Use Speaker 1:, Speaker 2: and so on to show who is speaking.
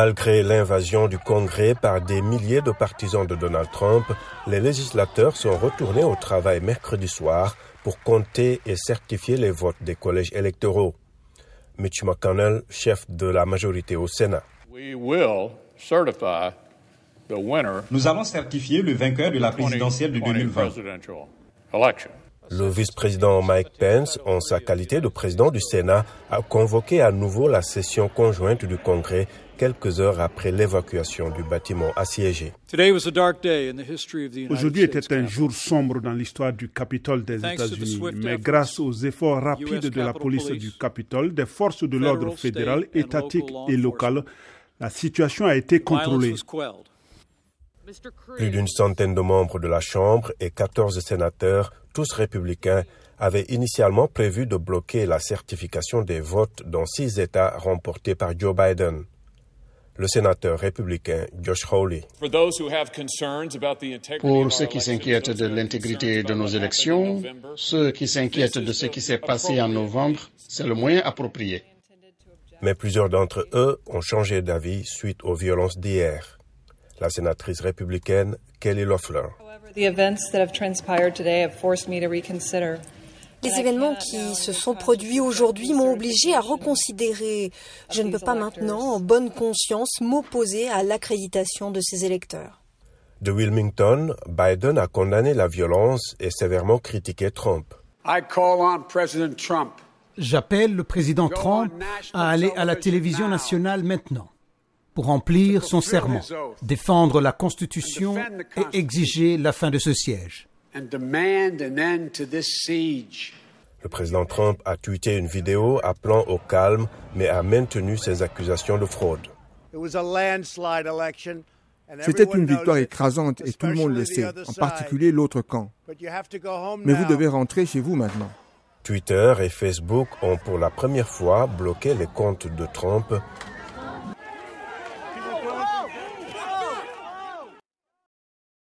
Speaker 1: Malgré l'invasion du Congrès par des milliers de partisans de Donald Trump, les législateurs sont retournés au travail mercredi soir pour compter et certifier les votes des collèges électoraux. Mitch McConnell, chef de la majorité au Sénat.
Speaker 2: Nous allons certifier le vainqueur de la présidentielle de 2020.
Speaker 1: Le vice-président Mike Pence, en sa qualité de président du Sénat, a convoqué à nouveau la session conjointe du Congrès quelques heures après l'évacuation du bâtiment assiégé.
Speaker 3: Aujourd'hui était un jour sombre dans l'histoire du Capitole des États-Unis, mais grâce aux efforts rapides de la police du Capitole, des forces de l'ordre fédéral, étatique et local, la situation a été contrôlée.
Speaker 1: Plus d'une centaine de membres de la Chambre et 14 sénateurs, tous républicains, avaient initialement prévu de bloquer la certification des votes dans six États remportés par Joe Biden. Le sénateur républicain Josh Hawley.
Speaker 4: Pour ceux qui s'inquiètent de l'intégrité de nos élections, ceux qui s'inquiètent de ce qui s'est passé en novembre, c'est le moyen approprié.
Speaker 1: Mais plusieurs d'entre eux ont changé d'avis suite aux violences d'hier la sénatrice républicaine Kelly Loeffler.
Speaker 5: Les événements qui se sont produits aujourd'hui m'ont obligé à reconsidérer. Je ne peux pas maintenant, en bonne conscience, m'opposer à l'accréditation de ces électeurs.
Speaker 1: De Wilmington, Biden a condamné la violence et sévèrement critiqué Trump.
Speaker 6: J'appelle le président Trump à aller à la télévision nationale maintenant pour remplir son serment, défendre la Constitution et exiger la fin de ce siège.
Speaker 1: Le président Trump a tweeté une vidéo appelant au calme, mais a maintenu ses accusations de fraude.
Speaker 7: C'était une victoire écrasante et tout le monde le sait, en particulier l'autre camp. Mais vous devez rentrer chez vous maintenant.
Speaker 1: Twitter et Facebook ont pour la première fois bloqué les comptes de Trump Vamos, vamos, Gol!